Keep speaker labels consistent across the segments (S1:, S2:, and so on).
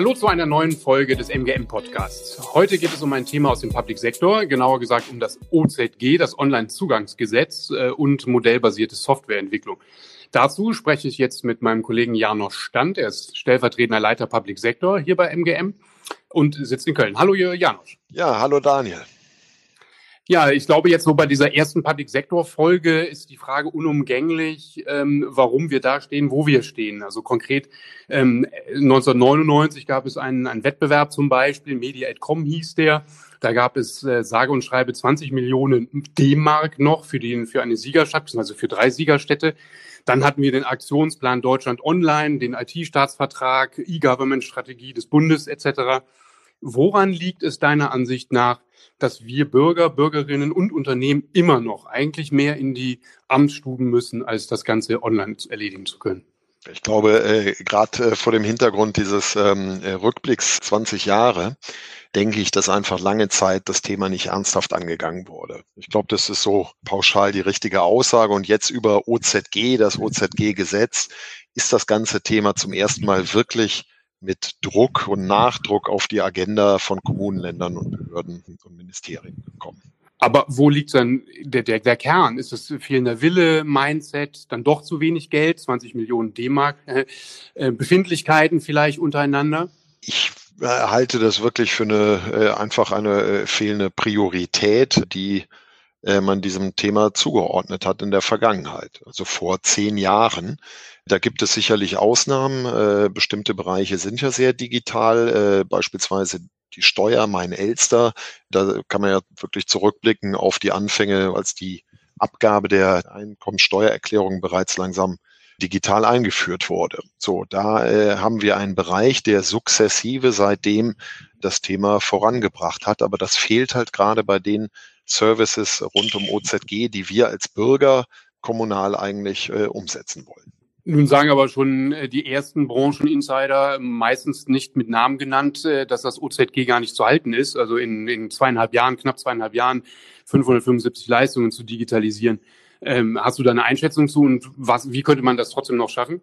S1: Hallo zu einer neuen Folge des MGM Podcasts. Heute geht es um ein Thema aus dem Public Sektor, genauer gesagt um das OZG, das Online-Zugangsgesetz äh, und modellbasierte Softwareentwicklung. Dazu spreche ich jetzt mit meinem Kollegen Janos Stand. Er ist stellvertretender Leiter Public Sektor hier bei MGM und sitzt in Köln. Hallo Janos.
S2: Ja, hallo Daniel.
S1: Ja, ich glaube, jetzt so bei dieser ersten Public-Sektor-Folge ist die Frage unumgänglich, ähm, warum wir da stehen, wo wir stehen. Also konkret ähm, 1999 gab es einen, einen Wettbewerb zum Beispiel, Media.com hieß der. Da gab es äh, sage und schreibe 20 Millionen D-Mark noch für, den, für eine Siegerschaft, also für drei Siegerstädte. Dann hatten wir den Aktionsplan Deutschland Online, den IT-Staatsvertrag, E-Government-Strategie des Bundes etc. Woran liegt es deiner Ansicht nach, dass wir Bürger, Bürgerinnen und Unternehmen immer noch eigentlich mehr in die Amtsstuben müssen, als das Ganze online erledigen zu können?
S2: Ich glaube, äh, gerade äh, vor dem Hintergrund dieses ähm, äh, Rückblicks 20 Jahre, denke ich, dass einfach lange Zeit das Thema nicht ernsthaft angegangen wurde. Ich glaube, das ist so pauschal die richtige Aussage. Und jetzt über OZG, das OZG-Gesetz, ist das ganze Thema zum ersten Mal wirklich mit Druck und Nachdruck auf die Agenda von Kommunen, Ländern und Behörden und Ministerien gekommen.
S1: Aber wo liegt dann der, der, der Kern? Ist es fehlender Wille, Mindset, dann doch zu wenig Geld, 20 Millionen D-Mark, äh, äh, Befindlichkeiten vielleicht untereinander?
S2: Ich äh, halte das wirklich für eine äh, einfach eine äh, fehlende Priorität, die äh, man diesem Thema zugeordnet hat in der Vergangenheit. Also vor zehn Jahren da gibt es sicherlich Ausnahmen. Äh, bestimmte Bereiche sind ja sehr digital, äh, beispielsweise die Steuer, mein Elster. Da kann man ja wirklich zurückblicken auf die Anfänge, als die Abgabe der Einkommensteuererklärung bereits langsam digital eingeführt wurde. So, da haben wir einen Bereich, der sukzessive seitdem das Thema vorangebracht hat. Aber das fehlt halt gerade bei den Services rund um OZG, die wir als Bürger kommunal eigentlich äh, umsetzen wollen.
S1: Nun sagen aber schon äh, die ersten Brancheninsider, meistens nicht mit Namen genannt, äh, dass das OZG gar nicht zu halten ist. Also in, in zweieinhalb Jahren, knapp zweieinhalb Jahren, 575 Leistungen zu digitalisieren. Ähm, hast du da eine Einschätzung zu und was, wie könnte man das trotzdem noch schaffen?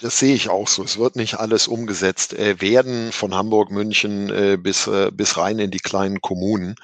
S2: Das sehe ich auch so. Es wird nicht alles umgesetzt äh, werden von Hamburg, München äh, bis, äh, bis rein in die kleinen Kommunen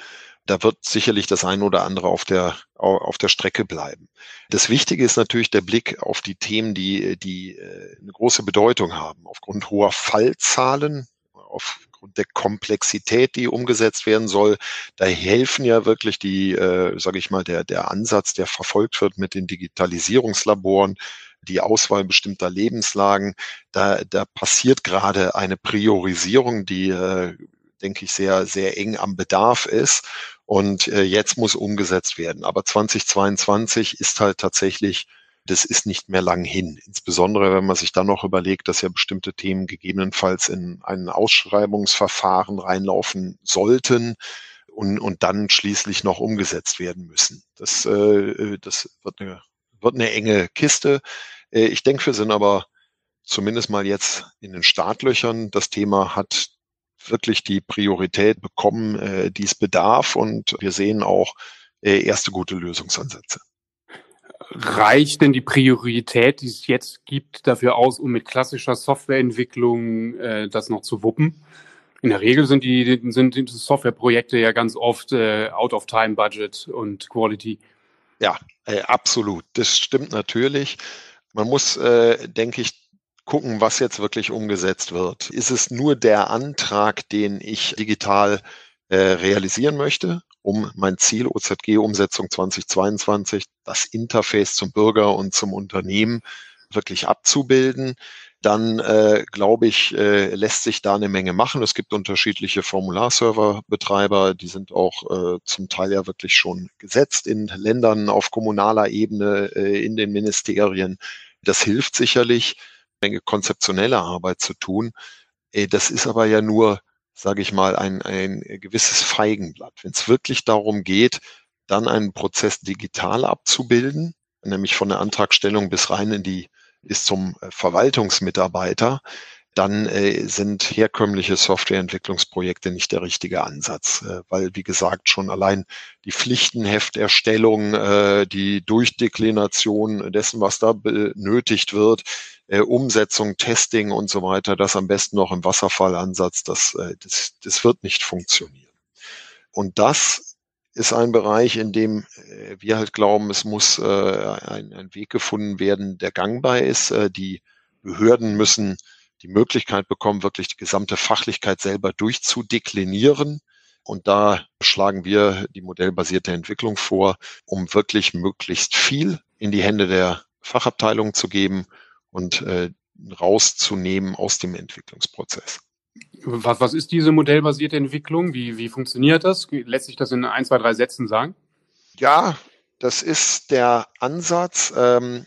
S2: da wird sicherlich das eine oder andere auf der, auf der Strecke bleiben. Das Wichtige ist natürlich der Blick auf die Themen, die, die äh, eine große Bedeutung haben. Aufgrund hoher Fallzahlen, aufgrund der Komplexität, die umgesetzt werden soll, da helfen ja wirklich die, äh, sage ich mal, der, der Ansatz, der verfolgt wird mit den Digitalisierungslaboren, die Auswahl bestimmter Lebenslagen. Da, da passiert gerade eine Priorisierung, die, äh, denke ich, sehr, sehr eng am Bedarf ist. Und äh, jetzt muss umgesetzt werden. Aber 2022 ist halt tatsächlich, das ist nicht mehr lang hin. Insbesondere, wenn man sich dann noch überlegt, dass ja bestimmte Themen gegebenenfalls in ein Ausschreibungsverfahren reinlaufen sollten und, und dann schließlich noch umgesetzt werden müssen. Das, äh, das wird, eine, wird eine enge Kiste. Äh, ich denke, wir sind aber zumindest mal jetzt in den Startlöchern. Das Thema hat wirklich die Priorität bekommen, äh, die es bedarf. Und wir sehen auch äh, erste gute Lösungsansätze.
S1: Reicht denn die Priorität, die es jetzt gibt, dafür aus, um mit klassischer Softwareentwicklung äh, das noch zu wuppen? In der Regel sind die, sind die Softwareprojekte ja ganz oft äh, out of time budget und quality.
S2: Ja, äh, absolut. Das stimmt natürlich. Man muss, äh, denke ich, gucken, was jetzt wirklich umgesetzt wird. Ist es nur der Antrag, den ich digital äh, realisieren möchte, um mein Ziel OZG-Umsetzung 2022, das Interface zum Bürger und zum Unternehmen wirklich abzubilden? dann äh, glaube ich, äh, lässt sich da eine Menge machen. Es gibt unterschiedliche Formularserverbetreiber, die sind auch äh, zum Teil ja wirklich schon gesetzt in Ländern auf kommunaler Ebene, äh, in den Ministerien. Das hilft sicherlich. Menge konzeptionelle Arbeit zu tun. Äh, das ist aber ja nur, sage ich mal, ein, ein gewisses Feigenblatt. Wenn es wirklich darum geht, dann einen Prozess digital abzubilden, nämlich von der Antragstellung bis rein in die bis zum äh, Verwaltungsmitarbeiter, dann äh, sind herkömmliche Softwareentwicklungsprojekte nicht der richtige Ansatz, äh, weil wie gesagt schon allein die Pflichtenhefterstellung, äh, die Durchdeklination dessen, was da benötigt wird, äh, Umsetzung, Testing und so weiter, das am besten noch im Wasserfallansatz, das, äh, das, das wird nicht funktionieren. Und das ist ein Bereich, in dem äh, wir halt glauben, es muss äh, ein, ein Weg gefunden werden, der gangbar ist. Äh, die Behörden müssen die Möglichkeit bekommen, wirklich die gesamte Fachlichkeit selber durchzudeklinieren. Und da schlagen wir die modellbasierte Entwicklung vor, um wirklich möglichst viel in die Hände der Fachabteilung zu geben und äh, rauszunehmen aus dem Entwicklungsprozess.
S1: Was, was ist diese modellbasierte Entwicklung? Wie, wie funktioniert das? Lässt sich das in ein, zwei, drei Sätzen sagen?
S2: Ja, das ist der Ansatz, ähm,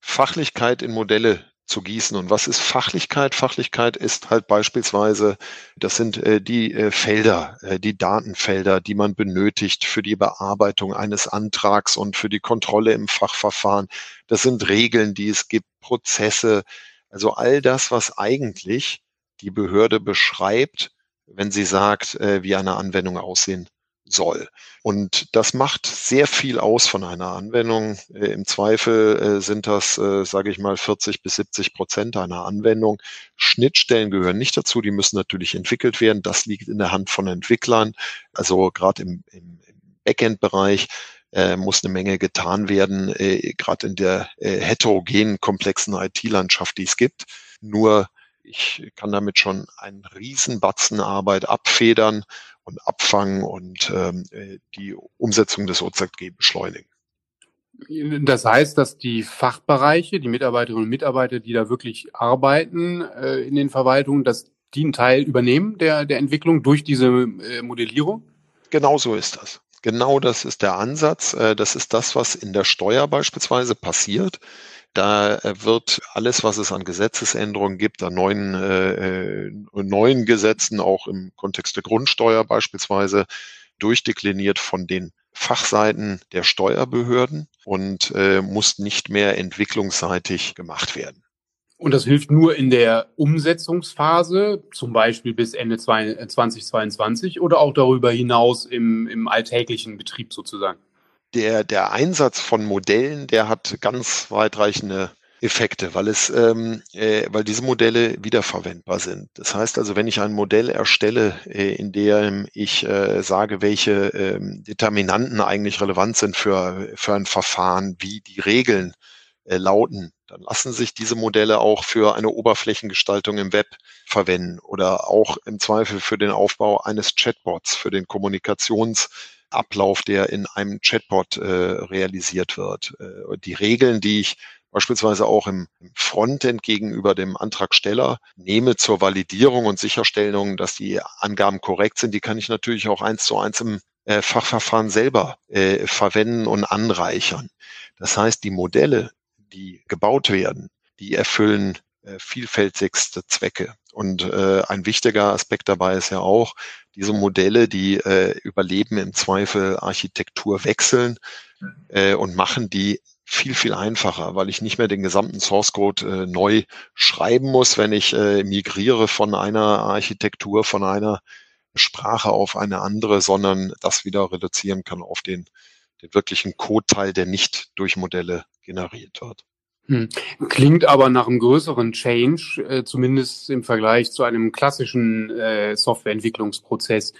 S2: Fachlichkeit in Modelle zu gießen. Und was ist Fachlichkeit? Fachlichkeit ist halt beispielsweise, das sind äh, die äh, Felder, äh, die Datenfelder, die man benötigt für die Bearbeitung eines Antrags und für die Kontrolle im Fachverfahren. Das sind Regeln, die es gibt, Prozesse, also all das, was eigentlich die Behörde beschreibt, wenn sie sagt, äh, wie eine Anwendung aussehen soll. Und das macht sehr viel aus von einer Anwendung. Äh, Im Zweifel äh, sind das, äh, sage ich mal, 40 bis 70 Prozent einer Anwendung. Schnittstellen gehören nicht dazu, die müssen natürlich entwickelt werden. Das liegt in der Hand von Entwicklern. Also gerade im, im, im Backend-Bereich äh, muss eine Menge getan werden, äh, gerade in der äh, heterogenen, komplexen IT-Landschaft, die es gibt. Nur ich kann damit schon einen Riesenbatzen Arbeit abfedern und abfangen und ähm, äh, die Umsetzung des OZG beschleunigen.
S1: Das heißt, dass die Fachbereiche, die Mitarbeiterinnen und Mitarbeiter, die da wirklich arbeiten äh, in den Verwaltungen, dass die einen Teil übernehmen der, der Entwicklung durch diese äh, Modellierung?
S2: Genau so ist das. Genau das ist der Ansatz. Äh, das ist das, was in der Steuer beispielsweise passiert. Da äh, wird alles, was es an Gesetzesänderungen gibt, an neuen, äh, äh, neuen Gesetzen, auch im Kontext der Grundsteuer beispielsweise, durchdekliniert von den Fachseiten der Steuerbehörden und äh, muss nicht mehr entwicklungsseitig gemacht werden.
S1: Und das hilft nur in der Umsetzungsphase, zum Beispiel bis Ende 2022 oder auch darüber hinaus im, im alltäglichen Betrieb sozusagen?
S2: Der, der Einsatz von Modellen, der hat ganz weitreichende Effekte, weil es, ähm, äh, weil diese Modelle wiederverwendbar sind. Das heißt also, wenn ich ein Modell erstelle, äh, in dem ich äh, sage, welche äh, Determinanten eigentlich relevant sind für, für ein Verfahren, wie die Regeln äh, lauten, dann lassen sich diese Modelle auch für eine Oberflächengestaltung im Web verwenden oder auch im Zweifel für den Aufbau eines Chatbots, für den Kommunikations- Ablauf, der in einem Chatbot äh, realisiert wird. Äh, die Regeln, die ich beispielsweise auch im Frontend gegenüber dem Antragsteller nehme zur Validierung und Sicherstellung, dass die Angaben korrekt sind, die kann ich natürlich auch eins zu eins im äh, Fachverfahren selber äh, verwenden und anreichern. Das heißt, die Modelle, die gebaut werden, die erfüllen äh, vielfältigste Zwecke. Und äh, ein wichtiger Aspekt dabei ist ja auch, diese Modelle, die äh, überleben im Zweifel Architektur wechseln äh, und machen die viel, viel einfacher, weil ich nicht mehr den gesamten Source Code äh, neu schreiben muss, wenn ich äh, migriere von einer Architektur, von einer Sprache auf eine andere, sondern das wieder reduzieren kann auf den, den wirklichen Code-Teil, der nicht durch Modelle generiert wird.
S1: Hm. Klingt aber nach einem größeren Change, äh, zumindest im Vergleich zu einem klassischen äh, Softwareentwicklungsprozess.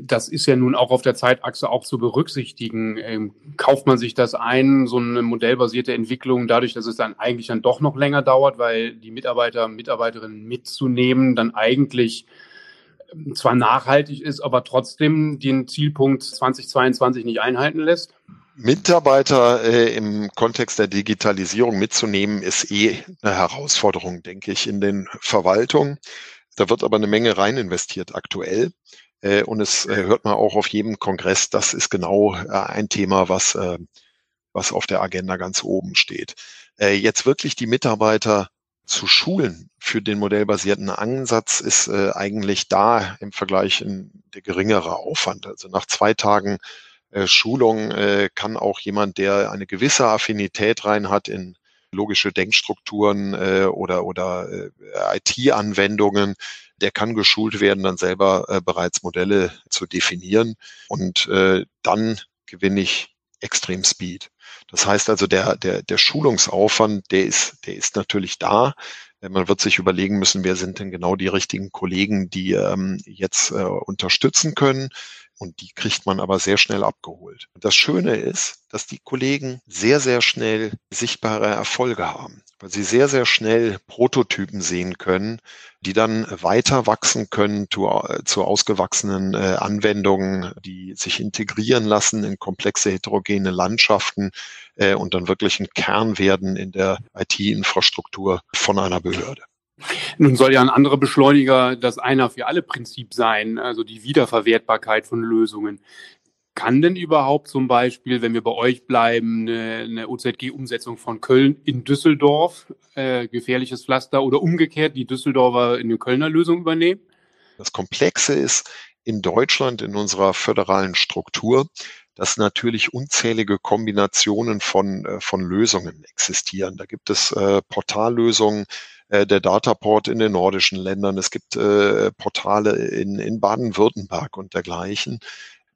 S1: Das ist ja nun auch auf der Zeitachse auch zu berücksichtigen. Ähm, kauft man sich das ein, so eine modellbasierte Entwicklung, dadurch, dass es dann eigentlich dann doch noch länger dauert, weil die Mitarbeiter, Mitarbeiterinnen mitzunehmen, dann eigentlich ähm, zwar nachhaltig ist, aber trotzdem den Zielpunkt 2022 nicht einhalten lässt?
S2: Mitarbeiter äh, im Kontext der Digitalisierung mitzunehmen, ist eh eine Herausforderung, denke ich, in den Verwaltungen. Da wird aber eine Menge rein investiert aktuell. Äh, und es äh, hört man auch auf jedem Kongress, das ist genau äh, ein Thema, was, äh, was auf der Agenda ganz oben steht. Äh, jetzt wirklich die Mitarbeiter zu schulen für den modellbasierten Ansatz ist eigentlich da im Vergleich in der geringere Aufwand. Also nach zwei Tagen Schulung äh, kann auch jemand, der eine gewisse Affinität rein hat in logische Denkstrukturen äh, oder, oder äh, IT-Anwendungen, der kann geschult werden, dann selber äh, bereits Modelle zu definieren. Und äh, dann gewinne ich extrem Speed. Das heißt also, der, der, der Schulungsaufwand, der ist, der ist natürlich da. Man wird sich überlegen müssen, wer sind denn genau die richtigen Kollegen, die ähm, jetzt äh, unterstützen können. Und die kriegt man aber sehr schnell abgeholt. Das Schöne ist, dass die Kollegen sehr, sehr schnell sichtbare Erfolge haben, weil sie sehr, sehr schnell Prototypen sehen können, die dann weiter wachsen können zu, zu ausgewachsenen äh, Anwendungen, die sich integrieren lassen in komplexe heterogene Landschaften äh, und dann wirklich ein Kern werden in der IT-Infrastruktur von einer Behörde.
S1: Nun soll ja ein anderer Beschleuniger das einer für alle Prinzip sein, also die Wiederverwertbarkeit von Lösungen. Kann denn überhaupt zum Beispiel, wenn wir bei euch bleiben, eine, eine OZG-Umsetzung von Köln in Düsseldorf, äh, gefährliches Pflaster oder umgekehrt die Düsseldorfer in die Kölner Lösung übernehmen?
S2: Das Komplexe ist in Deutschland in unserer föderalen Struktur, dass natürlich unzählige Kombinationen von, äh, von Lösungen existieren. Da gibt es äh, Portallösungen, äh, der Dataport in den nordischen Ländern, es gibt äh, Portale in, in Baden-Württemberg und dergleichen.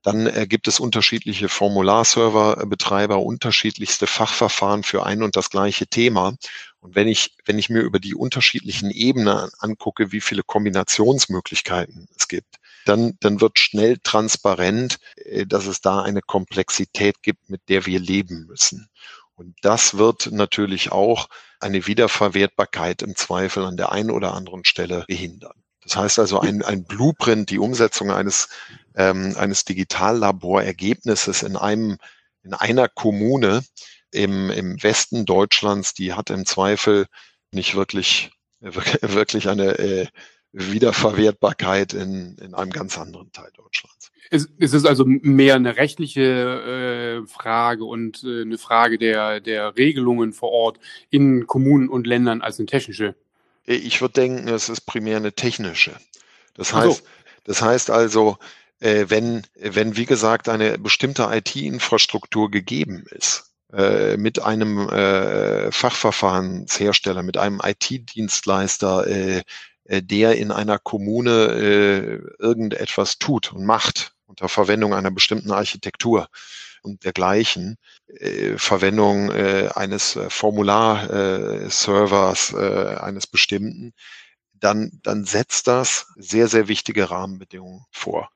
S2: Dann äh, gibt es unterschiedliche Formularserverbetreiber, unterschiedlichste Fachverfahren für ein und das gleiche Thema. Und wenn ich, wenn ich mir über die unterschiedlichen Ebenen angucke, wie viele Kombinationsmöglichkeiten es gibt, dann, dann wird schnell transparent, äh, dass es da eine Komplexität gibt, mit der wir leben müssen. Und das wird natürlich auch eine Wiederverwertbarkeit im Zweifel an der einen oder anderen Stelle behindern. Das heißt also, ein, ein Blueprint, die Umsetzung eines, ähm, eines Digitallaborergebnisses in einem, in einer Kommune im, im Westen Deutschlands, die hat im Zweifel nicht wirklich, wirklich eine äh, Wiederverwertbarkeit in, in einem ganz anderen Teil Deutschlands.
S1: Es, es ist also mehr eine rechtliche äh, Frage und äh, eine Frage der, der Regelungen vor Ort in Kommunen und Ländern als eine technische.
S2: Ich würde denken, es ist primär eine technische. Das heißt, so. das heißt also, äh, wenn, wenn, wie gesagt, eine bestimmte IT-Infrastruktur gegeben ist, äh, mit einem äh, Fachverfahrenshersteller, mit einem IT-Dienstleister, äh, äh, der in einer Kommune äh, irgendetwas tut und macht unter Verwendung einer bestimmten Architektur und dergleichen, äh, Verwendung äh, eines äh, Formularservers äh, eines bestimmten, dann, dann setzt das sehr, sehr wichtige Rahmenbedingungen vor.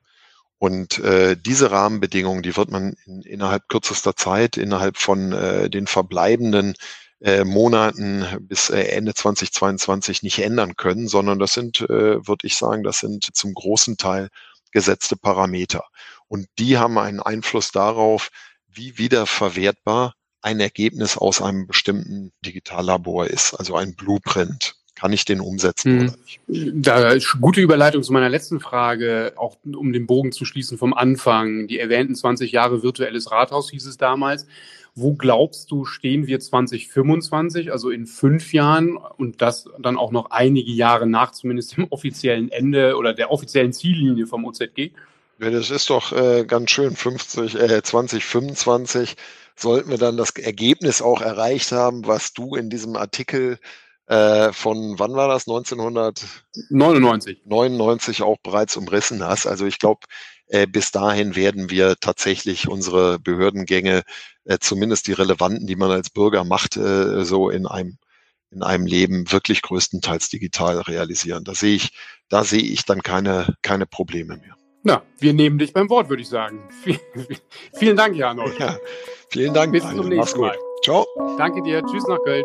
S2: Und äh, diese Rahmenbedingungen, die wird man in, innerhalb kürzester Zeit, innerhalb von äh, den verbleibenden äh, Monaten bis äh, Ende 2022 nicht ändern können, sondern das sind, äh, würde ich sagen, das sind zum großen Teil gesetzte Parameter. Und die haben einen Einfluss darauf, wie wiederverwertbar ein Ergebnis aus einem bestimmten Digitallabor ist, also ein Blueprint. Kann ich den umsetzen hm. oder nicht?
S1: Da gute Überleitung zu meiner letzten Frage, auch um den Bogen zu schließen vom Anfang. Die erwähnten 20 Jahre virtuelles Rathaus hieß es damals. Wo glaubst du, stehen wir 2025, also in fünf Jahren und das dann auch noch einige Jahre nach zumindest dem offiziellen Ende oder der offiziellen Ziellinie vom OZG?
S2: Ja, das ist doch äh, ganz schön. 50, äh, 2025 sollten wir dann das Ergebnis auch erreicht haben, was du in diesem Artikel äh, von, wann war das? 1999 99 auch bereits umrissen hast. Also ich glaube, äh, bis dahin werden wir tatsächlich unsere Behördengänge, äh, zumindest die relevanten, die man als Bürger macht, äh, so in einem in einem Leben wirklich größtenteils digital realisieren. Da sehe ich, da sehe ich dann keine, keine Probleme mehr.
S1: Na, wir nehmen dich beim Wort, würde ich sagen. vielen Dank, Jan.
S2: Ja, vielen Dank.
S1: Bis zum nächsten Mal.
S2: Ciao.
S1: Danke dir. Tschüss nach Köln.